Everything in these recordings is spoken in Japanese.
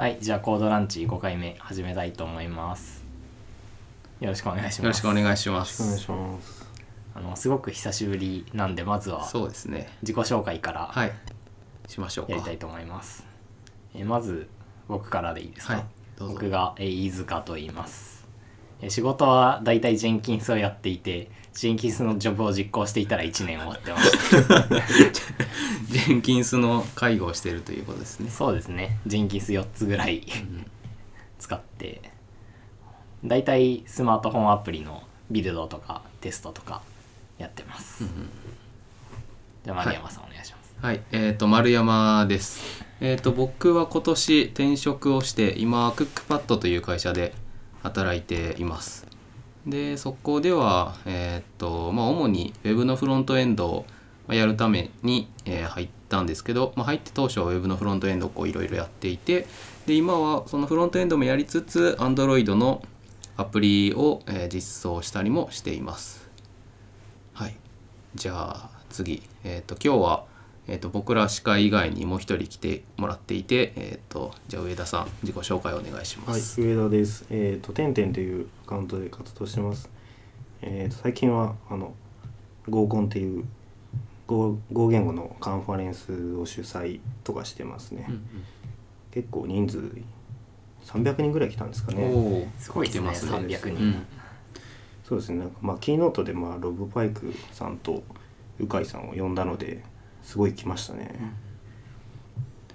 はい、じゃあコードランチ5回目始めたいと思います。よろしくお願いします。よろしくお願いしまお願いすします。あのすごく久しぶりなんでまずはそうですね自己紹介からはいしましょうかやりたいと思います。えまず僕からでいいですか？はいどうぞ僕がえ飯塚と言います。え仕事はだいたいジェンキンスをやっていて、ジェンキンスのジョブを実行していたら1年終わってました。ジェンキンスの介護をしているということですねそうですね。ジェンキンス4つぐらい使って、だいたいスマートフォンアプリのビルドとかテストとかやってます。じゃあ丸山さんお願いします。はいえっ、と丸山ですえっ、と僕は今年転職をして今クックパッドという会社で働いています。でそこではえっ、とまあ主に Web のフロントエンドをやるために、えー入ったんですけど、まあ、入って当初は Web のフロントエンドをいろいろやっていてで今はそのフロントエンドもやりつつ Android のアプリを、えー実装したりもしています。はい。じゃあ次、えー、と今日は、えー、と僕ら司会以外にもう一人来てもらっていて、えー、とじゃあ上田さん自己紹介お願いしまはい、す、上田です。えっ、と、てんてんというアカウントで活動してます。えっ、と、最近は、あの、合コンっていう合合言語のカンファレンスを主催とかしてますね。うんうん結構人数300人ぐらい来たんですかね。すごいですね、来てます300人。うんそうですね。なんかまあ、キーノートで、まあ、ロブパイクさんと鵜飼さんを呼んだので、すごい来ましたね。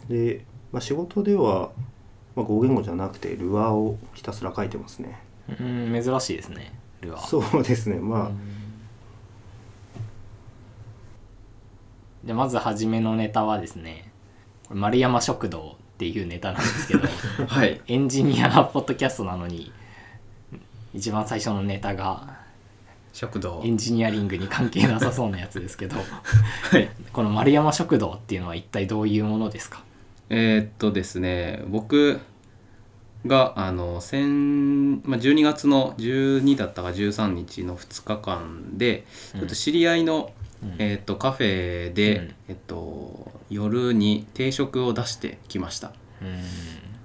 で、まあ、仕事では、まあ、合言語じゃなくて、ルアーをひたすら書いてますね。うん、珍しいですね、ルアー。そうですね。まあ、でまず初めのネタはですねこれ丸山食堂っていうネタなんですけど はいエンジニアポッドキャストなのに一番最初のネタが食堂。エンジニアリングに関係なさそうなやつですけど。はい。この丸山食堂っていうのは一体どういうものですか？えーっとですね僕があの先、まあ、12月の12だったか13日の2日間でちょっと知り合いの、うん。えーっとカフェで、うん。えっと、夜に定食を出してきました。うん。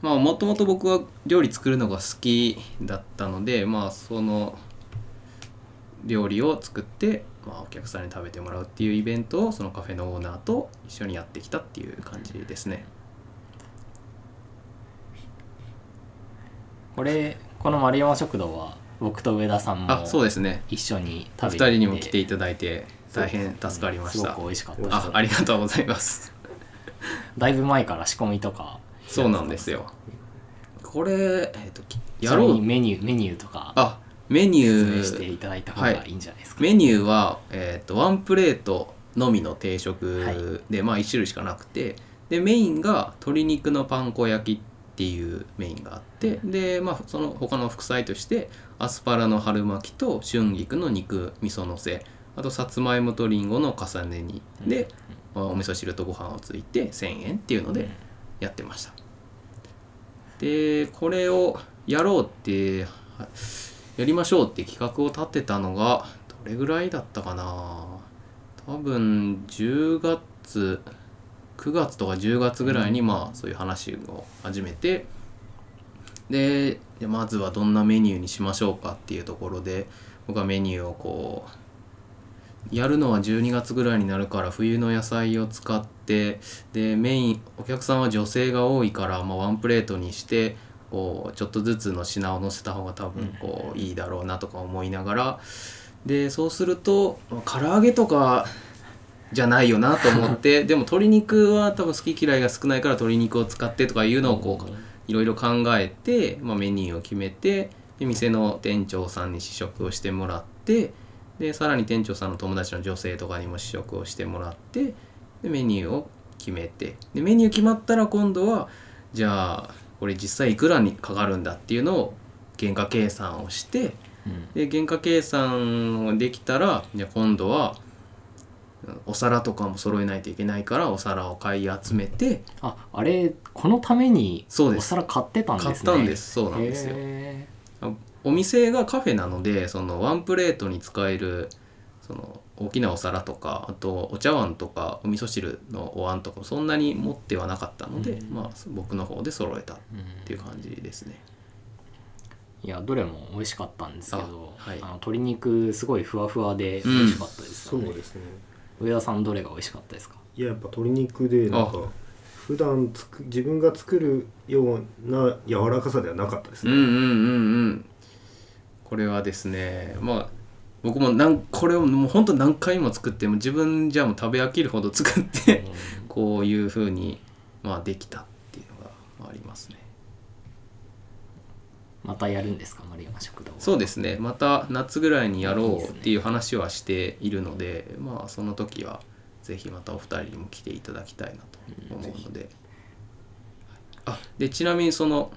まあもともと僕は料理作るのが好きだったのでまあその料理を作って、まあ、お客さんに食べてもらうっていうイベントをそのカフェのオーナーと一緒にやってきたっていう感じですね。これこの丸山食堂は僕と上田さんもあそうですね。一緒に食べて人にも来ていただいて大変助かりました。すごく美味しかったあありがとうございます。だいぶ前から仕込みとかそうなんですよ。これ、えっときやろう。にメニューメニューとか。あメニュ説明してーいただいた方がいいんじゃないですか、メニューは、えー、とワンプレートのみの定は食で、まあ1種類しかなくてでメインが鶏肉のパン粉焼きっていうメインがあってで、まあ、その他の副菜としてアスパラの春巻きと春菊の肉味噌のせあとさつまいもとりんごの重ね煮で、まあお味噌汁とご飯をついて1000円っていうのでやってました。でこれをやろうってはやりましょうって企画を立てたのがどれぐらいだったかな。多分10月9月とか10月ぐらいにまあそういう話を始めてでまずはどんなメニューにしましょうかっていうところで僕はメニューをこうやるのは12月ぐらいになるから冬の野菜を使ってでメインお客さんは女性が多いから、まあ、ワンプレートにしてこうちょっとずつの品を載せた方が多分こういいだろうなとか思いながらでそうするとまあ唐揚げとかじゃないよなと思って でも鶏肉は多分好き嫌いが少ないから鶏肉を使ってとかいうのをこういろいろ考えて、まあ、メニューを決めてで店の店長さんに試食をしてもらってでさらに店長さんの友達の女性とかにも試食をしてもらってでメニューを決めて。でメニュー決まったら今度はじゃあこれ実際いくらにかかるんだっていうのを原価計算をしてうん。で原価計算をできたらじゃあ今度はお皿とかも揃えないといけないからお皿を買い集めてああれこのためにおそうです。皿買ってたんですね。買ったんです。そうなんですよ。へお店がカフェなのでそのワンプレートに使えるその大きなお皿とかあとお茶碗とかお味噌汁のお椀とかもそんなに持ってはなかったので、うん。まあ僕の方で揃えたっていう感じですね。いやどれも美味しかったんですけどあはい。あの鶏肉すごいふわふわで美味しかったですよね、そうですね。上田さんどれが美味しかったですか？いややっぱ鶏肉でなんかあ。普段つく自分が作るような柔らかさではなかったですね、うんうんうんうん。これはですねまあ僕もなんこれをもう本当何回も作っても自分じゃもう食べ飽きるほど作ってこういうふうにまあできたっていうのがありますね。またやるんですか丸山食堂は？そうですね。また夏ぐらいにやろうっていう話はしているのでまあその時はぜひまたお二人にも来ていただきたいなと思うので、あでちなみにその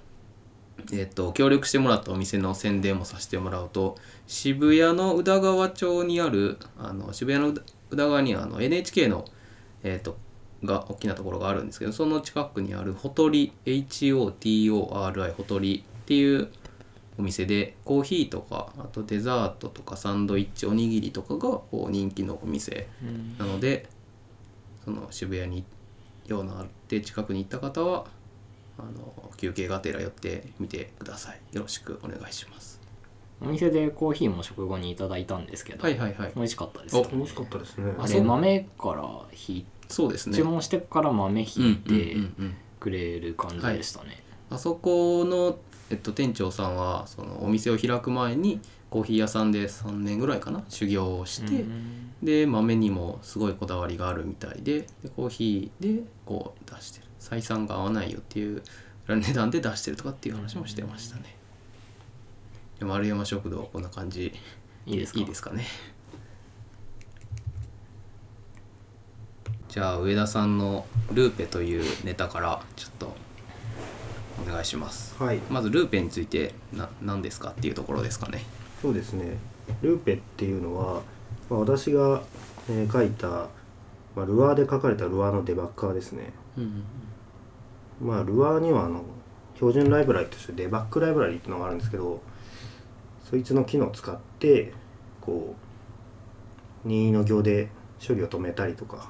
えっと協力してもらったお店の宣伝もさせてもらうと渋谷の宇田川町にあるあの渋谷の宇田川にあの NHK の、えっとが大きなところがあるんですけどその近くにあるほとり HOTORI ほとりっていうお店でコーヒーとかあとデザートとかサンドイッチおにぎりとかがこう人気のお店うん。なのでその渋谷に用のあって近くに行った方はあの休憩がてら寄ってみてください。よろしくお願いします。お店でコーヒーも食後にいただいたんですけど、はいはいはい。美味しかったです。よ、美味しかったですね。あれそう豆からひいそうですね。注文してから豆ひいてうんうんうんうんくれる感じでしたね、あそこの、えっと、店長さんはそのお店を開く前にコーヒー屋さんで3年ぐらいかな修行をして、うん。で豆にもすごいこだわりがあるみたいででコーヒーでこう出してる採算が合わないよっていう値段で出してるとかっていう話もしてましたね、で丸山食堂こんな感じいいですか？いいですか？ねじゃあ上田さんのルーペというネタからちょっとお願いします。はい。まずルーペについてな何ですかっていうところですかね？そうですね。ルーペっていうのは、まあ、私が、えー書いた、まあ、ルアーで書かれたルアーのデバッカーですね。うんまあルアーにはあの標準ライブラリとしてデバッグライブラリっていうのがあるんですけどそいつの機能を使ってこう任意の行で処理を止めたりとか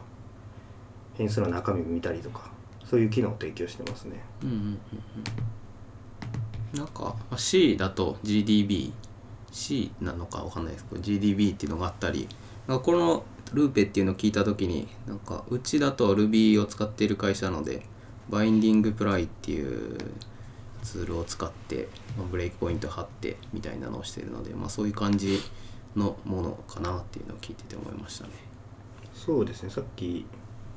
変数の中身を見たりとかそういう機能を提供してますね。うんうんうんなんか C だと GDB C なのかわかんないですけど GDB っていうのがあったりなんかこのルーペっていうのを聞いた時になんかうちだと Ruby を使っている会社なのでバインディングプライっていうツールを使って、まあブレイクポイント貼ってみたいなのをしているので、まあ、そういう感じのものかなっていうのを聞いてて思いましたね。そうですね。さっき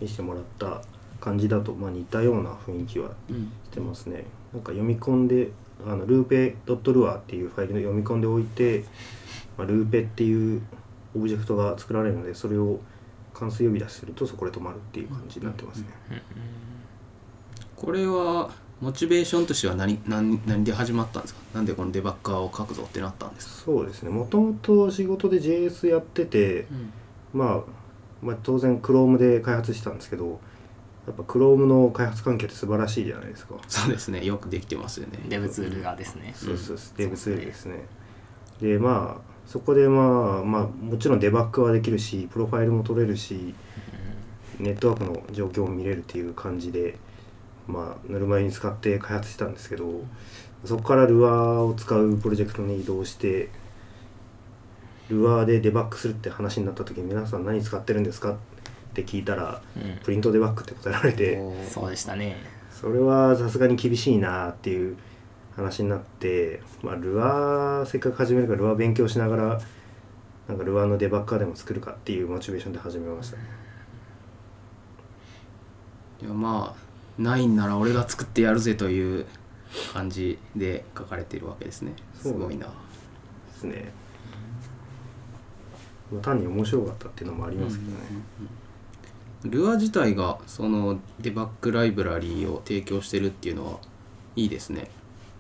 見せてもらった感じだと、まあ、似たような雰囲気はうん。してますね。なんか読み込んであのルーペ .lua っていうファイルを読み込んでおいて、まあ、ルーペっていうオブジェクトが作られるのでそれを関数呼び出しするとそこで止まるっていう感じになってますね、これはモチベーションとしては何何何で始まったんですか？なんでこのデバッカーを書くぞってなったんですか、そうですね。もともと仕事で JS やってて、まあ、まあ当然 Chrome で開発したんですけどやっぱ Chrome の開発環境って素晴らしいじゃないですか。そうですね。よくできてますよね。デブツールがですね。そうそうそう、ん。デブツールですね。でまあそこでまあまあもちろんデバッグはできるしプロファイルも取れるしネットワークの状況も見れるっていう感じでまあぬるま湯に使って開発したんですけどそこからルアーを使うプロジェクトに移動してルアーでデバッグするって話になった時に皆さん何使ってるんですかって聞いたらうん。プリントデバッグって答えられて。そうでしたね。それはさすがに厳しいなっていう話になって、まあ、ルアーせっかく始めるからルアー勉強しながらなんかルアーのデバッカーでも作るかっていうモチベーションで始めました。いやまあないんなら俺が作ってやるぜという感じで書かれているわけですね。すごいな。ですね、まあ、単に面白かったっていうのもありますけどね、ルアー自体がそのデバッグライブラリーを提供してるっていうのはいいですね。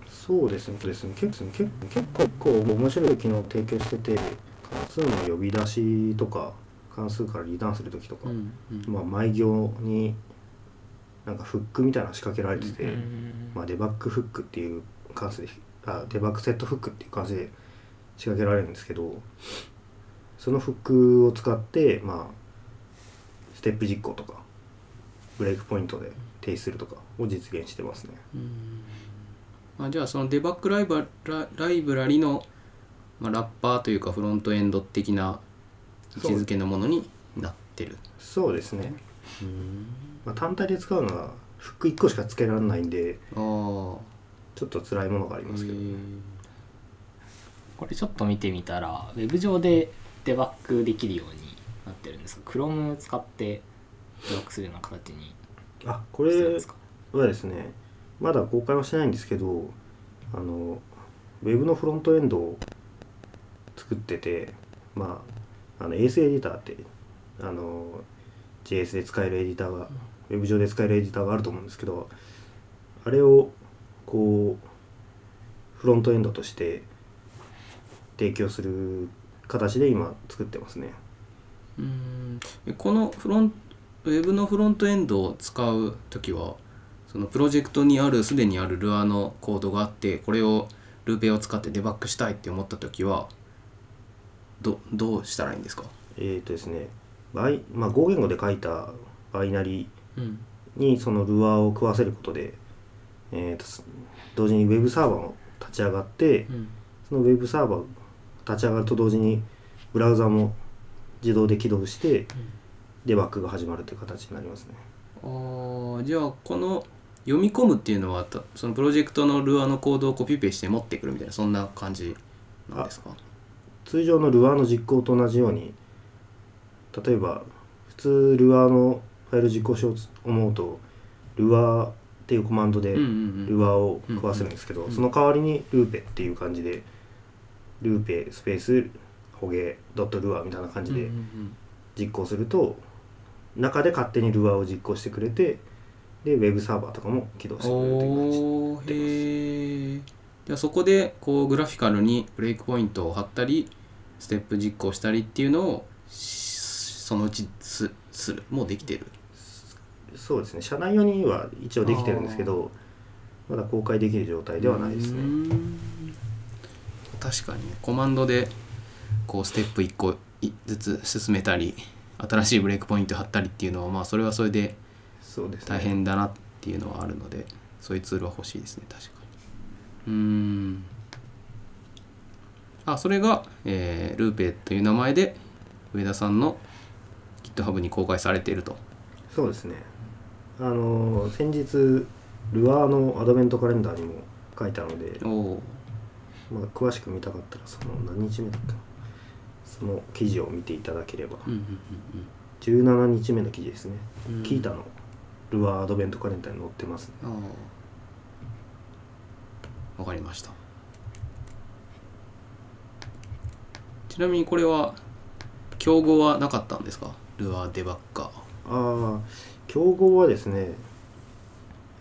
そうですね。ですね。結構結結構結構面白い機能を提供してて関数の呼び出しとか関数からリターンする時とか、うんうん。まあ、毎行になんかフックみたいなの仕掛けられてて、うん。まあ、デバッグフックっていう関数であデバッグセットフックっていう関数で仕掛けられるんですけどそのフックを使ってまあステップ実行とかブレイクポイントで停止するとかを実現してますね。あじゃあそのデバッグライブラライブラリの、まあ、ラッパーというかフロントエンド的な位置づけのものになってる。そうですね、まあ、単体で使うのはフック1個しかつけられないんでああちょっと辛いものがありますけど、これちょっと見てみたらウェブ上でデバッグできるようになってるんですが Chrome 使ってデバッグするような形にあこれはですねまだ公開はしてないんですけどあのウェブのフロントエンドを作っててまああの AS エディターってあの JS で使えるエディターが、ウェブ上で使えるエディターがあると思うんですけどあれをこうフロントエンドとして提供する形で今作ってますね。うん。えこのフロンウェブのフロントエンドを使う時はそのプロジェクトにあるすでにあるルアーのコードがあってこれをルーペを使ってデバッグしたいって思った時はどどうしたらいいんですか？えっ、とですねバイ、まあ、Go 言語で書いたバイナリーうんにそのルアーを食わせることで、えーとす同時にウェブサーバーも立ち上がってうん。そのウェブサーバー立ち上がると同時にブラウザも自動で起動してデバッグが始まるという形になりますね。あーじゃあこの読み込むっていうのはたそのプロジェクトのルアーのコードをコピペして持ってくるみたいなそんな感じなんですか？通常のルアーの実行と同じように例えば普通ルアーのファイル実行しようと思うとルアーっていうコマンドでルアーを食わせるんですけど、その代わりにルーペっていう感じでルーペスペースホゲドットルアーみたいな感じで実行すると中で勝手にルアーを実行してくれてでウェブサーバーとかも起動してくれるという感じおーへえじゃあそこでこうグラフィカルにブレイクポイントを貼ったりステップ実行したりっていうのをしそのうちすするもうできてる。そうですね。社内用には一応できてるんですけどまだ公開できる状態ではないですうね確かに。コマンドでこうステップ1個いずつ進めたり新しいブレイクポイント貼ったりっていうのはまあそれはそれで大変だなっていうのはあるのでそういうツールは欲しいですね確かに。うーん。あそれが、えールーペという名前で上田さんの GitHub に公開されていると。そうですね。あの先日ルアーのアドベントカレンダーにも書いたので、まあ、詳しく見たかったらその何日目だったかな。その記事を見ていただければ。うんうん17日目の記事ですね、うん。うんキータの。ルアーアドベントカレンダーに載ってますね。わかりました。ちなみにこれは競合はなかったんですか？ルアーデバッカー。ああ競合はですね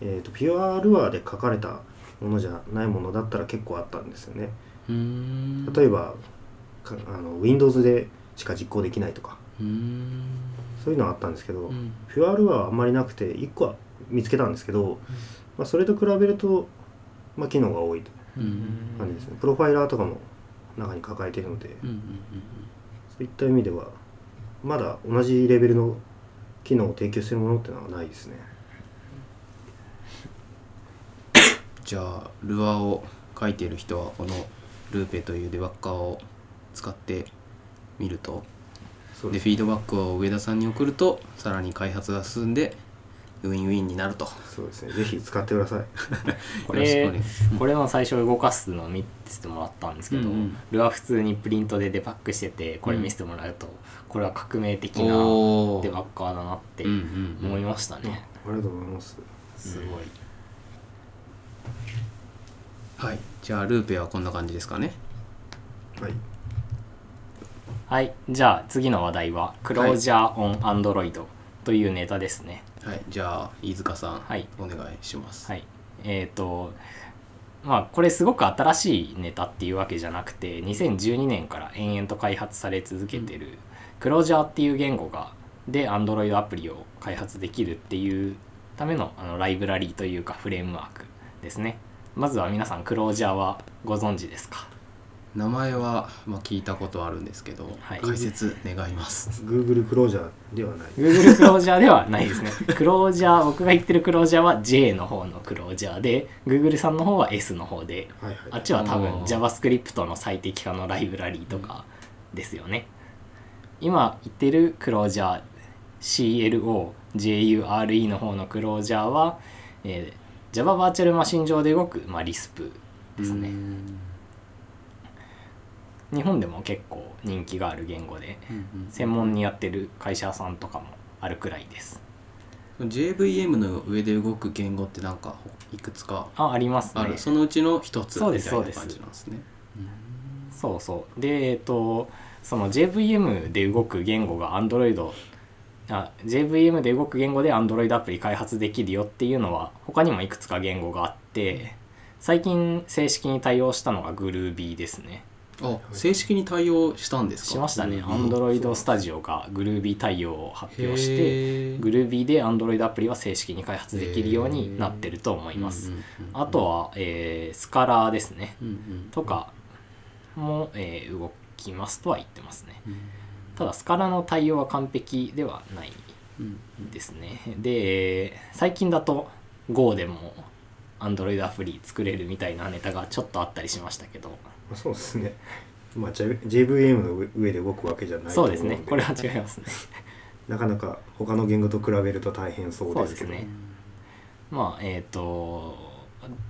えっ、とピュアルアーで書かれたものじゃないものだったら結構あったんですよね。うーん。例えばかあの Windows でしか実行できないとか。うーん。そういうのはあったんですけど、うん。ピュアルアーはあんまりなくて1個は見つけたんですけど、まあ、それと比べると、まあ、機能が多いと感じですね。プロファイラーとかも中に抱えているので。うんうん。そういった意味ではまだ同じレベルの機能を提供しているものってのはないですね。じゃあルアーを書いている人はこのルーペというデバッカーを使ってみると。でフィードバックを上田さんに送るとさらに開発が進んでウィンウィンになると。そうですね。ぜひ使ってください。これこれの最初動かすのを見せてもらったんですけど、うんうん。ルアー普通にプリントでデバッグしててこれ見せてもらうと、これは革命的なデバッカーだなってうんうんうん。思いましたね、ありがとうございます。すごい。はい。じゃあルーペはこんな感じですかね。はい。はい。じゃあ次の話題は「クロージャー・オン・アンドロイド」というネタですねはいじゃあ飯塚さん、はい。お願いします。はい。えっ、とまあこれすごく新しいネタっていうわけじゃなくて2012年から延々と開発され続けてるクロージャーっていう言語がで Android アプリを開発できるっていうためのあのライブラリーというかフレームワークですね。まずは皆さんクロージャーはご存知ですか？名前は、まあ、聞いたことあるんですけど、はい。解説願います。Google クロージャーではない。Google クロージャーではないですね。クロージャー僕が言ってるクロージャーは J の方のクロージャーで Google さんの方は S の方ではいはい。あっちは多分あー。JavaScript の最適化のライブラリーとかですよね。今言ってるクロージャー CLOJURE の方のクロージャーは、えー Java バーチャルマシン上で動く、まあ、RISP ですね。うん日本でも結構人気がある言語で専門にやってる会社さんとかもあるくらいです。うん JVM の上で動く言語ってなんかいくつかあありますね。そのうちの一つそうみたいなですそうです。感じなんですね。そうそう。でえっとその JVM で動く言語が Android あ JVM で動く言語で Android アプリ開発できるよっていうのは他にもいくつか言語があって最近正式に対応したのが Groovy ですねあ正式に対応したんですか？しましたね。Android Studio が Groovy 対応を発表してへー。Groovy で Android アプリは正式に開発できるようになってると思います。うんうんうんあとは、えースカラーですね。うんうんとかも、えー動きますとは言ってますね。うん。ただスカラの対応は完璧ではないうんですねで最近だと Go でも Android アプリ作れるみたいなネタがちょっとあったりしましたけど。まあ、そうですね。まあ J- JVM の上上で動くわけじゃないとそうで。ですね。これは違いますね。なかなか他の言語と比べると大変そうですけど。そうですね。まあえっ、と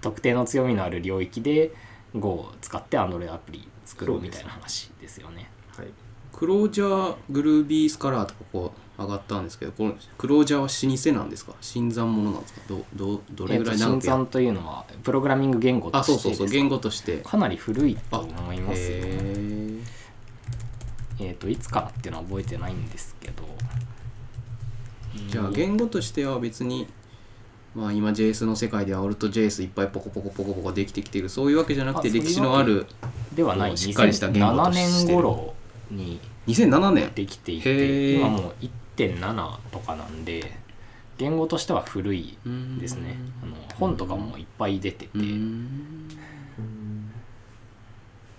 特定の強みのある領域で Go を使って Android アプリ作ろうみたいな話ですよね。はい。クロージャーグルービースカラーとかこう上がったんですけどこのクロージャーは老舗なんですか？新参者なんですか？どどどれぐらい長くやっ参というのはプログラミング言語とあそうしてですそうそう言語として。かなり古いと思いますよ。へー。えっ、といつからっていうのは覚えてないんですけど。じゃあ言語としては別にまあ今 JS の世界では AltJS いっぱいポコポコポコポコできてきてる。そういうわけじゃなくて歴史のあるではない。しっかりした言語2007として。る年頃に2007年？できていへてー。今もう1.7とかなんで言語としては古いですね。あの本とかもいっぱい出てて。うん。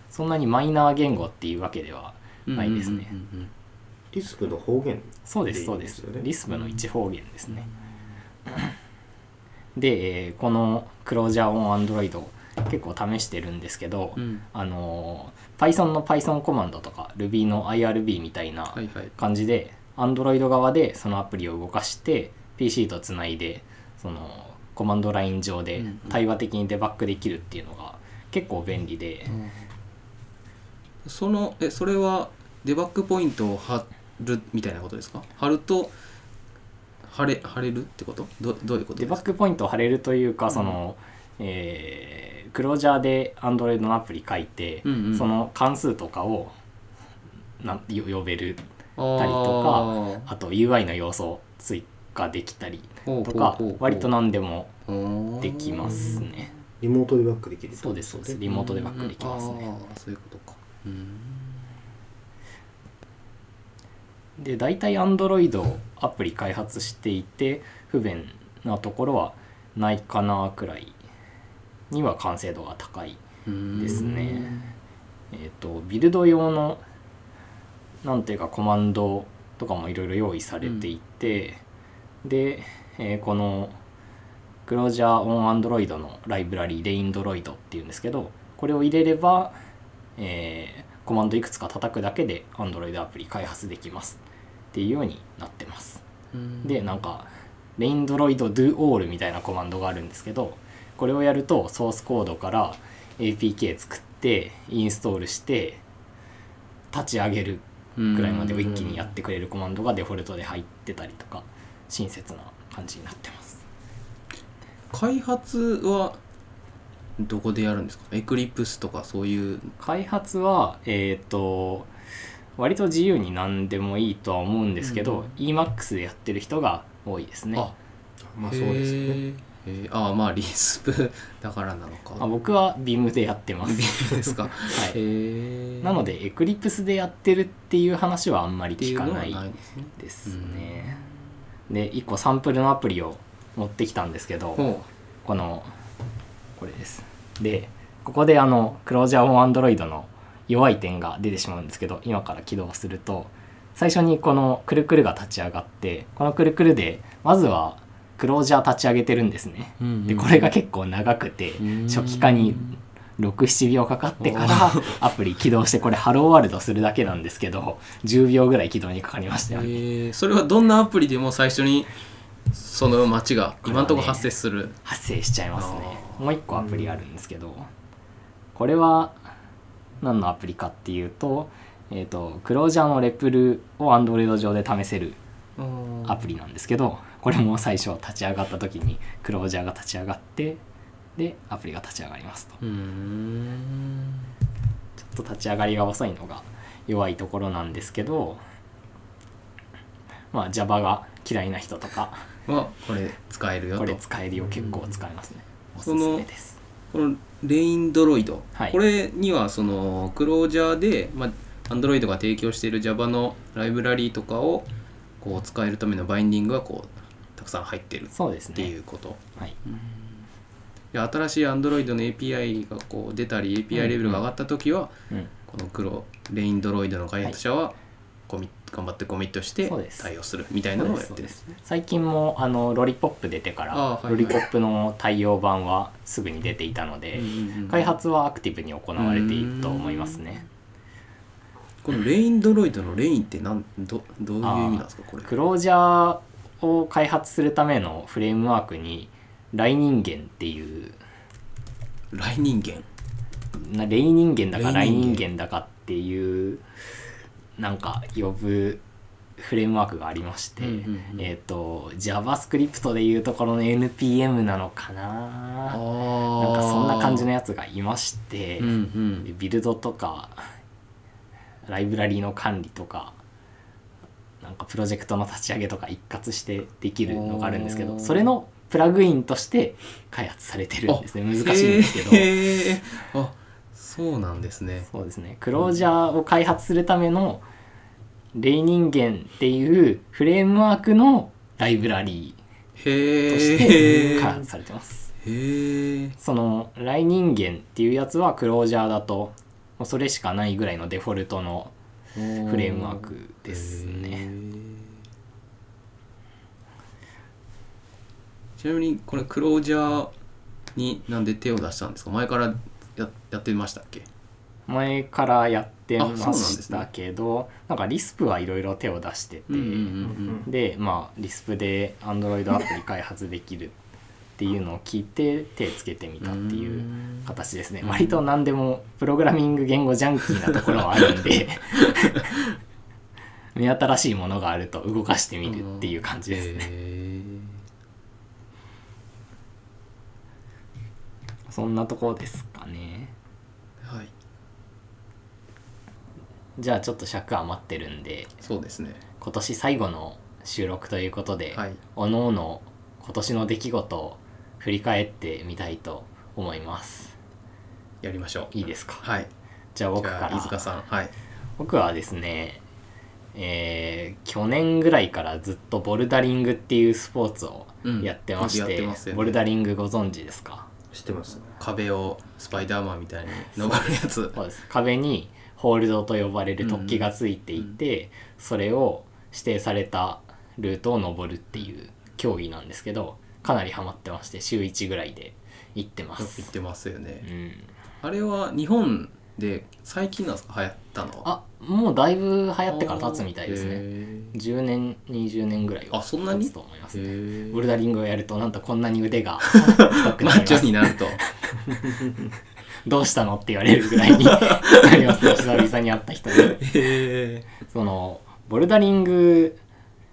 そんなにマイナー言語っていうわけではないですね。リスクの方言そうですでいいそうですんです。よねリスプの一方言ですね。でえーこのクロージャーオンアンドロイド結構試してるんですけど、うん。あの Python の Python コマンドとか Ruby の IRB みたいなはいはい。感じで Android 側でそのアプリを動かして PC とつないでそのコマンドライン上でうんうん。対話的にデバッグできるっていうのが結構便利で、そのえそれはデバッグポイントを貼るみたいなことですか？貼ると貼れ貼れるってこと？どどういうことデバッグポイントを貼れるというか、うん。その、えークロージャーで Android のアプリ書いて、うんうん。その関数とかをな呼べる。あたりとあと UI の要素を追加できたりととか割と何でもできますね。リモートでバックできるそうですそうです。リモートでバックできますね。そういうことか。うん。で大体 Android をアプリ開発していて不便なところはないかなくらいには完成度が高いうんですね。えっ、とビルド用のなんていうかコマンドとかもいろいろ用意されていて、で、えーこのクロージャーオン Android のライブラリーレインドロイドっていうんですけどこれを入れれば、えーコマンドいくつか叩くだけで Android アプリ開発できますっていうようになってます。うんでなんかレインドロイド do all みたいなコマンドがあるんですけどこれをやるとソースコードから APK 作ってインストールして立ち上げるくらいまでを一気にやってくれるコマンドがデフォルトで入ってたりとか親切な感じになってます。開発はどこでやるんですか？エクリプスとかそういう。開発はえっ、と割と自由に何でもいいとは思うんですけど、うん。EMAX でやってる人が多いですね。あまあそうですよねへーああまあリスプ だからなのか。あ僕は Vim でやってます。ですか？はい。へえなのでエクリプスでやってるっていう話はあんまり聞かないですね。ですね。で1個サンプルのアプリを持ってきたんですけどほこのこれです。でここであのクロージャーオンアンドロイドの弱い点が出てしまうんですけど今から起動すると最初にこのくるくるが立ち上がってこのくるくるでまずはクロージャー立ち上げてるんですね。でこれが結構長くて初期化に67秒かかってからアプリ起動してこれハローワールドするだけなんですけど10秒ぐらい起動にかかりましたよね。えーそれはどんなアプリでも最初にその街が今のところ発生する、発生しちゃいますね。もう一個アプリあるんですけどこれは何のアプリかっていうと,、えー、とクロージャーのレプルを Android 上で試せるアプリなんですけどこれも最初立ち上がった時にクロージャーが立ち上がってでアプリが立ち上がりますと。ちょっと立ち上がりが遅いのが弱いところなんですけどまあ Java が嫌いな人とかはこれ使えるよことれこ使えるよ。結構使えますね。おすすめです。のレインドロイド、はい。これにはそのクロージャーで、まあ、Android が提供している Java のライブラリーとかをこう使えるためのバインディングがこうたくさん入ってるっそうですていねうこと、はい。で新しい Android の API がこう出たり API レベルが上がった時は、うん。この黒レインドロイドの開発者はコミ、頑張ってコミットして対応するみたいなのをやってで。最近もあのロリポップ出てから、はいはい。ロリポップの対応版はすぐに出ていたので、うんうんうん開発はアクティブに行われていると思いますね。このレインドロイドのレインってなんどどういう意味なんですかこれ。クロージャーを開発するためのフレームワークにライ人間っていう。来人間？なレイ人間だかライレイ人間だかっていうなんか呼ぶフレームワークがありまして、えっ、と JavaScript でいうところの NPM なのかな？あなんかそんな感じのややつがいまして、うんうん。でビルドとかライブラリーの管理とかなんかプロジェクトの立ち上げとか一括してできるのがあるんですけどそれのプラグインとして開発されてるんですね難しいんですけど、へーあそうなんですね。そうですねクロージャーを開発するためのレイ人間っていうフレームワークのライブラリーとし。て開発されてます。そのライ人間っていうやつはクロージャーだともうそれしかないぐらいのデフォルトのフフレームワークですね。ちなみにこれクロージャーになんで手を出したんですか？前からややってましたっけ？前からやってましたけどなんかリスプはいろいろ手を出してて、うんうんうんでまあリスプで Android アプリ開発できるっていうのを聞いて手つけてみたっていう形ですね。うん割と何でもプログラミング言語ジャンキーなところはあるんで。目新しいものがあると動かしてみるっていう感じですね。へそんなところですかね。ーはい。じゃあちょっと尺余ってるんでそうですね。今年最後の収録ということで、はい。おのおの今年の出来事を振り返ってみたいと思います。やりましょう。いいですか？はい。じゃあ僕から。飯塚さん。はい。僕はですねえー去年ぐらいからずっとボルダリングっていうスポーツをうん。やってましてて,、ますよね。ボルダリングご存知ですか？知ってます。壁をスパイダーマンみたいに登るやつ。そうです。壁にホールドと呼ばれる突起がついていて、それを指定されたルートを登るっていう競技なんですけどかなりハマってまして週1ぐらいで行ってます。言ってますよね。うん、あれは日本で最近なんですか？流行ったのは。あもうだいぶ流行ってから経つみたいですね。へ10年20年ぐらいはあそんなに？経つと思います、ね、ー。ボルダリングをやるとなんとこんなに腕が太くマッチなります。ョになると。どうしたのって言われるぐらいに なりますね。久々に会った人に。へそのボルダリング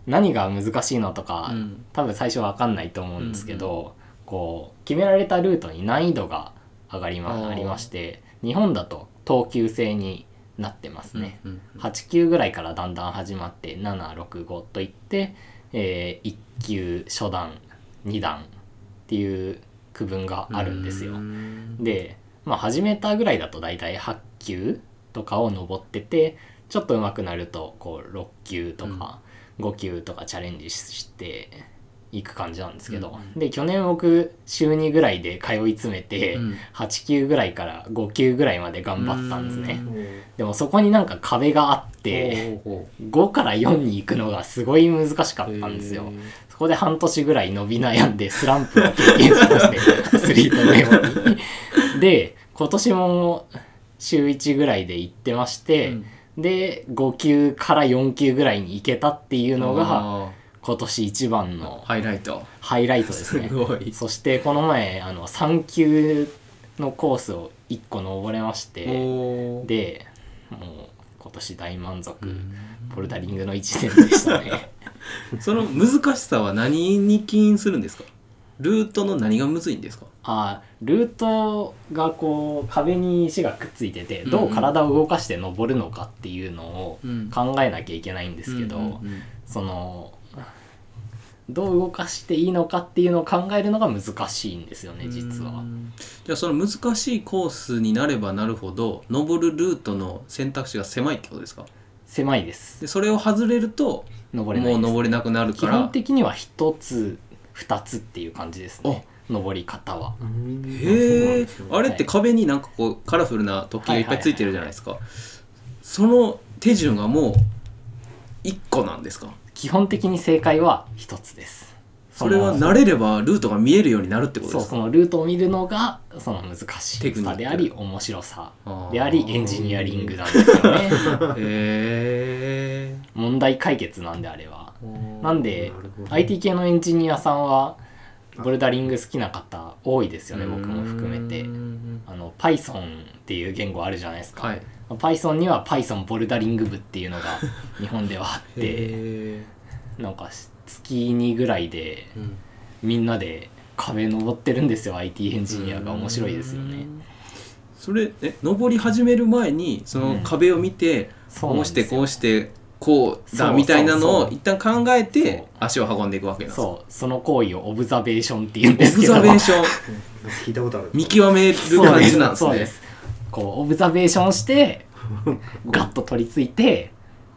何が難しいのとか、うん。多分最初わかんないと思うんですけど、こう決められたルートに難易度が上がりまありまして日本だと等級制になってますね、うん8級ぐらいからだんだん始まって765といって、え1級初段2段っていう区分があるんですよ。う。ん。で、まあ、始めたぐらいだと大体8級とかを登っててちょっと上手くなるとこう6級とか5級とかチャレンジして行く感じなんですけど、うんで去年僕週2ぐらいで通い詰めて、うん。8級ぐらいから5級ぐらいまで頑張ったんですね。うん。でもそこになんか壁があってほうほ5から4に行くのがすごい難しかうったんですよ。そこで半年ぐらい伸び悩んでスランプを経験しまして アスリートのように。で今年も週1ぐらいで行ってまして、で5級から4級ぐらいに行けたっていうのがあ今年一番ーのハイライト。ハイライトですね。すごい。そしてこの前あの3級のコースを1個登れましてでもう今年大満足、うん。ボルダリングの1年でしたね。その難しさは何に起因するんですか？ルートの何がむずいんですか？あルートがこう壁に石がくっついててどう体を動かして登るのかっていうのをうん。考えなきゃいけないんですけど、そのどう動かしていいのかっていうのを考えるのが難しいんですよね実は。うんじゃあその難しいコースになればなるほど登るルートの選択肢が狭いってことですか？狭いです。でそれを外れると登れないですもう登れなくなる基から。本的には1つ2つっていう感じですね。登り方は。へえあれって壁になんかこうカラフルな突起がいっぱいついてるじゃないですか。その手順がもう1個なんですか？基本的に正解は1つです。それはの慣れればルートが見えるようになるってことそうですか？そのルートを見るのがその難しテクニック。さであり面白さでありエンジニアリングなんですよね。へ問題解決なんであればえなんで IT 系のエンジニアさんはボルダリング好きな方多いですよね僕も含めて。あの Python っていう言語あるじゃないですか、はい。Python には Python ボルダリング部っていうのが 日本ではあってへなんか月2ぐらいでみんなで壁登ってるんですよ IT エンジニアが。面白いですよね。それえ登り始める前にその壁を見て、そうんですよ。うしてこうしてこうだみたいなのを一旦考えて足を運んでいくわけなんです。かそう。その行為をオブザベーションって言うんオですけど。ブザベーション聞いたことある。見極めるそう感ですじなんですね。そうです。こうオブザベーションしてガッと取り付いて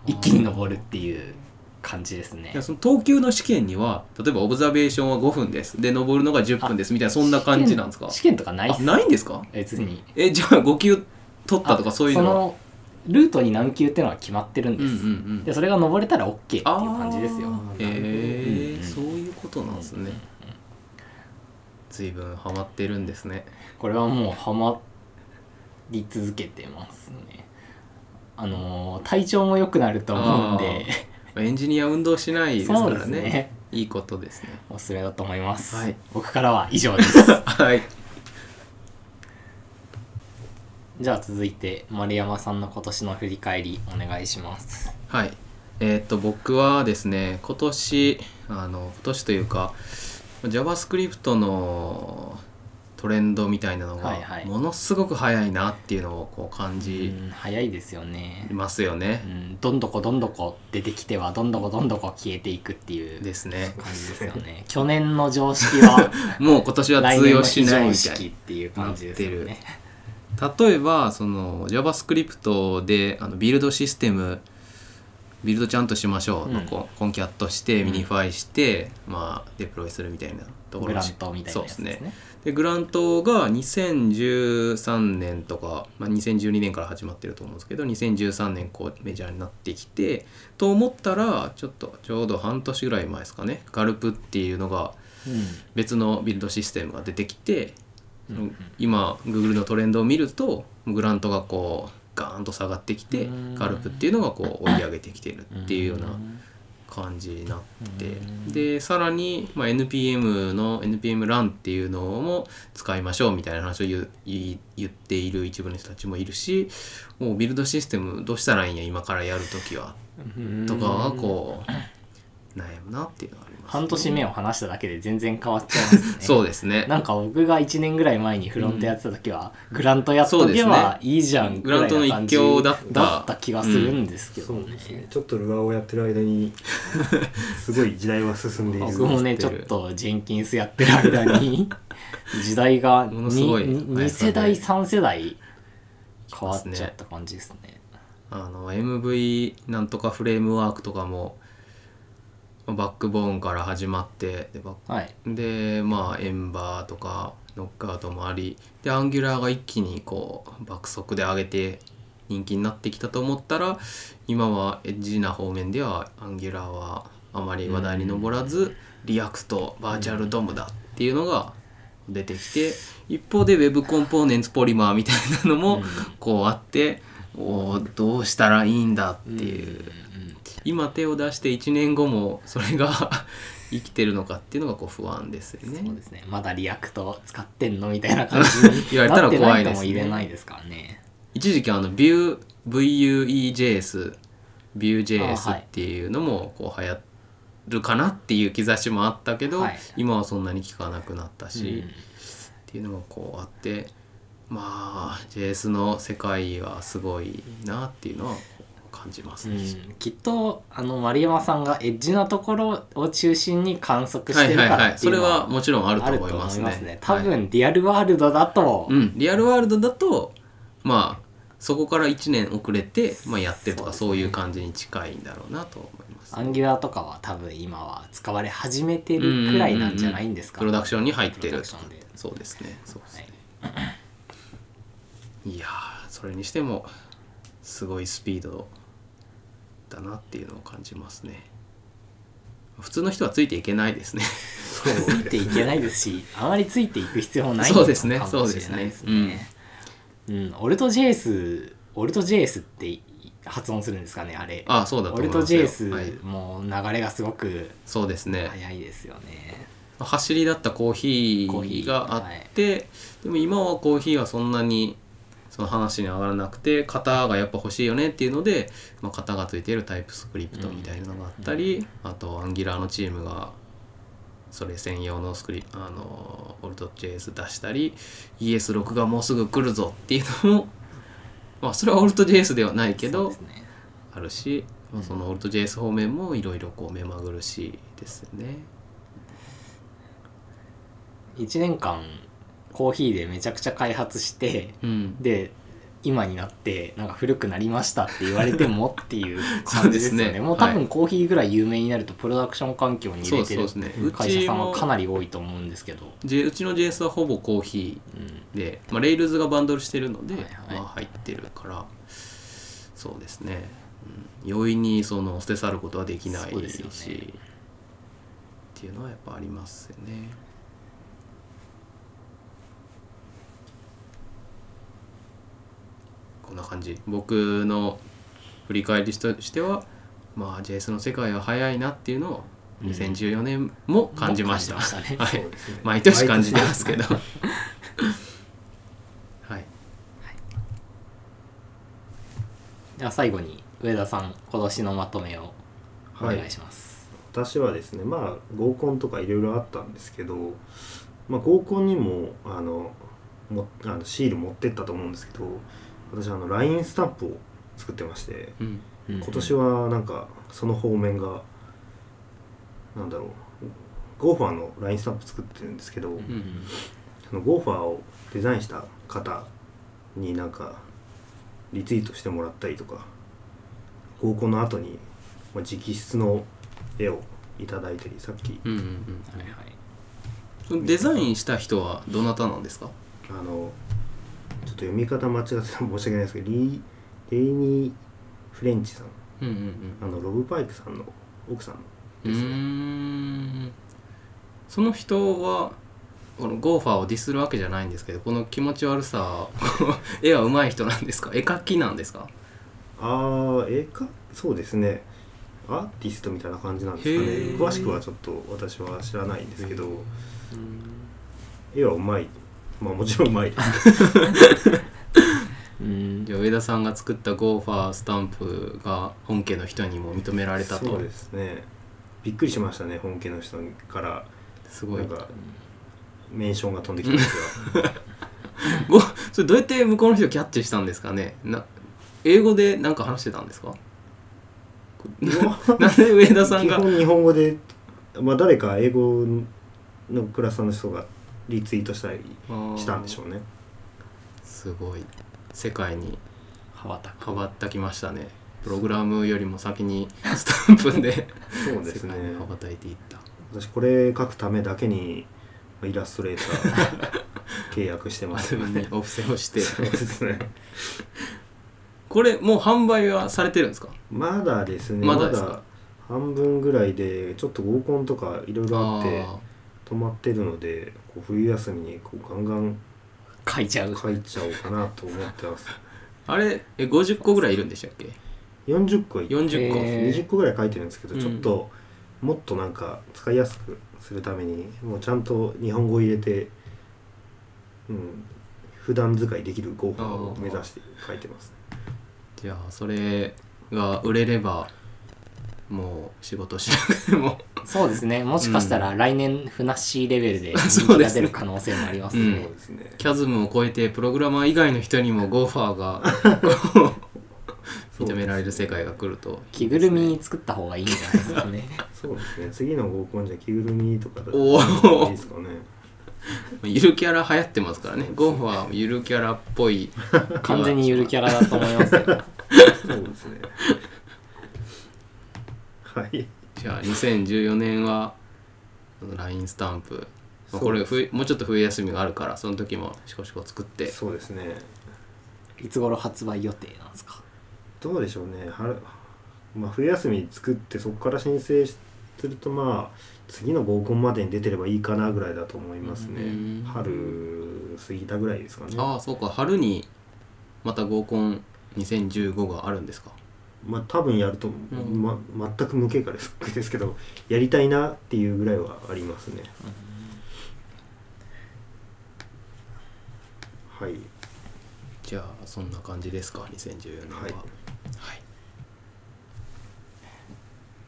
一気に登るっていう感じですね。その等級の試験には例えばオブザベーションは5分です。で登るのが10分です。みたいなそんな感じなんですか？試験とかないっあすないんですか？別に。えじゃあ5級取ったとかそういうのは？あそのルートに何級っていうのは決まってるんです、うんうんうん。でそれが登れたら OK っていう感じですよ。へえうんうんそういうことなんですね。随分ハマってるんですね。これはもうハマり続けてますね。あのー体調も良くなると思うんで。エンジニア運動しないですかそうらねですね。いいことですね。おすすめだと思います、はい。僕からは以上です。はいじゃあ続いて丸山さんの今年の振り返りお願いします。はい。えーっと僕はですね今年あの今年というか JavaScript のトレンドみたいなのがはいはい。ものすごく早いなっていうのをこう感うじん早いですよね。ますよね。う、んどんどこどんどこ出てきてはどんどこどんどこ消えていくっていうですね。感じですよね。去年の常識は もう今年は通用しないみたい識っていう感じですよね例えばその JavaScript であのビルドシステムビルドちゃんとしましょうの、うん。 concat してうん。 minify して、まあデプロイするみたいなところ Grunt みたいなやつそうですね。ですね。で Grunt が2013年とか、まあ、2012年から始まってると思うんですけど2013年こうメジャーになってきてと思ったらちょっとちょうど半年ぐらい前ですかね。 gulp っていうのが別のビルドシステムが出てきて、うん今 Google のトレンドを見るとグラントがこうガーンと下がってきてうん。ガルプっていうのがこう追い上げてきてるっていうような感じになって。うん。でさらに、まあ、NPM の NPM ランっていうのも使いましょうみたいな話を言っている一部の人たちもいるしもうビルドシステムどうしたらいいんや今からやるときは。うん。とかはこう悩むなっていうのがあ半年目を話しただけで全然変わっちゃいますね。そうですね。なんか僕が1年ぐらい前にフロントやってた時は、グラントやっとけそうですばいいじゃんぐらいな感じグラントの一強だっただった気がするんですけどね,、そうですね。ちょっとルアーをやってる間にすごい時代は進んでいる。僕もねちょっとジェンキンスやってる間に 時代がものすごい 2, 世代3世代変わっちゃった感じですね。あの MV なんとかフレームワークとかもまあバックボーンから始まってでバッはいでまあ Ember とか Knockout もありで Angular が一気にこう爆速で上げて人気になってきたと思ったら今はエッジな方面では Angular はあまり話題に上らず、 React Virtual DOM だっていうのが出てきて一方で Web Components Polymer みたいなのもこうあって、おーどうしたらいいんだっていう。今手を出して1年後もそれが 生きてるのかっていうのがこう不安ですよね。そうですね。まだ React 使ってんのみたいな感じに 言われたら怖いですね。言えないですからね。一時期あの Vue VUEJS Vue.js あはい。っていうのもこう流行るかなっていう兆しもあったけど、はい。今はそんなに聞かなくなったし、うん。っていうのがこうあってまあ JS の世界はすごいなっていうのは感じますね。うん。きっとあの丸山さんがエッジなところを中心に観測しはいてるからはいはいそれってい。うのははもちろんあると思思いますね。いますね。多はい。分リアルワールドだと、うん、リアルワールドだとまあそこから1年遅れて、まあ、やってるとかそう,、いう感じに近いんだろうなと思います。アンギュラーとかは多分今は使われ始めてるくらいなんじゃないんですか、プロダクションに入ってるそうですね。そうですね、はい。い、やーそれにしてもすごいスピードだなっていうのを感じますね。普通の人はついていけないですね。ついていけないですし あまりついていく必要もないそうですねのかもしれないですそうですねうん、オルト JS オルト JS って発音するんですかねあれ。あそうだとオルト思いますよ。JS はい、も流れがすごくそうですね。早いですよね。走りだったコーヒコーがあって、でも今はコーヒーはそんなにその話に上がらなくて型がやっぱ欲しいよねっていうので、まあ、型がついているタイプスクリプトみたいなのがあったり、あとアンギュラーのチームがそれ専用のスクリあのオルト JS 出したり ES6 がもうすぐ来るぞっていうのも まあそれはオルト JS ではないけどあるし、まあ、そのオルト JS 方面もいろいろこう目まぐるしいですよね。1年間コーヒーでめちゃくちゃ開発してうん。で今になってなんか古くなりましたって言われてもっていう 感じですよね。ねもう多分はい。コーヒーぐらい有名になるとプロダクション環境に入れてる会社さんはかなり多いと思うんですけど、J うちの JS はほぼコーヒうん。ーで、まあ、レイルズがバンドルしてるので、はいはい。まあ、入ってるからそうですね、うん、容易にその捨て去ることはできないそうですよね。し、っていうのはやっぱありますよね。こんな感じ。僕の振り返りとしてはまあ JS の世界は早いなっていうのをうん。2014年も感じました。も感じましたね。はい。ね。毎年感じてますけど。はい。じゃあ最後に上田さん今年のまとめをおはい。願いします、私はですねまあ合コンとかいろいろあったんですけど、まあ、合コンにもあのもあのシール持ってったと思うんですけど私あの LINE スタンプを作ってましてうん。うん今年はなんかその方面がなんだろうゴーファーの LINE スタンプ作ってるんですけど、うんそのゴーファーをデザインした方になんかリツイートしてもらったりとか合コンの後にまあ直筆の絵をいただいたりさっきうんうんはいはいうん。デザインした人はどなたなんですか？あのっと読み方間違ってたら申し訳ないですけどリーレイニー・フレンチさん。うんうんあのロブ・パイクさんの奥さんうん。うですね。その人は。このゴーファーをディスるわけじゃないんですけどこの気持ち悪さ絵は上手い人なんですか？絵描きなんですか？ああ絵かそうですね。アーティストみたいな感じなんですかね。詳しくはちょっと私は知らないんですけど絵はうまいまあもちろんうまい。で すうんじゃあ上田さんが作ったゴーファースタンプが本家の人にも認められたと。そうですね。びっくりしましたね本家の人から。すごないんかメンションが飛んできたんですがごそれどうやって向こうの人キャッチしたんですかね？な英語で何か話してたんですか？なんで上田さんが？日本語で、まあ、誰か英語のクラスの人がリツイートしたりしたんでしょうね。すごい。世界に羽ばたく。羽ばったきましたね。プログラムよりも先にスタンプでそうですね。世界に羽ばたいていった私これ書くためだけにイラストレーター契約してます。遊びにお布施をしてそうですね。これもう販売はされてるんですか？まだですね。ままだですか？だ半分ぐらいでちょっと合コンとかいろいろあって。あ止まってるのでこう冬休みにこうガンガン書いちゃう。書いちゃおうかなと思ってます。ー あれえ50個ぐらいいるんでしたっけ？40個い40個、えー。20個ぐらい書いてるんですけど、うん。ちょっともっとなんか使いやすくするためにもうちゃんと日本語入れて、うん、普段使いできる合法を目指して書いてます。じゃあそれが売れればもう仕事しなくても。そうですね。もしかしたら来年ふなっしーレベルで人気がそうですね。出る可能性もありますうんね。そうですねキャズムを超えてプログラマー以外の人にもゴーファーが認められる世界が来ると。着ぐるみ作った方がいいんじゃないですかね。そうですね。次の合コンじゃ着ぐるみとかだおといいおですかね。ゆるキャラ流行ってますからね。ゴーファーはゆるキャラっぽい完全にゆるキャラだと思いますよ。そうですねはい。じゃあ2014年は LINE スタンプ。まあこれ冬もうちょっと冬休みがあるからその時もしこしこ作って。そうですね。いつ頃発売予定なんですか？どうでしょうね。春、まあ、冬休み作ってそこから申請するとまあ次の合コンまでに出てればいいかなぐらいだと思いますね。うん。春過ぎたぐらいですかね。ああそうか。春にまた合コン2015があるんですかまあ多分やると、ん。ま、全く無経過ですですけどやりたいなっていうぐらいはありますね、はい。じゃあそんな感じですか？2014年は。はい。はい。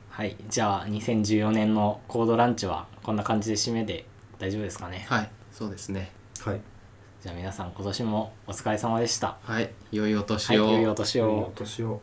はい。じゃあ2014年のコードランチはこんな感じで締めで大丈夫ですかね？はい。そうですね。はい。じゃあ皆さん今年もお疲れ様でした。はい。良いお年はいを、良いお年を。良いお年を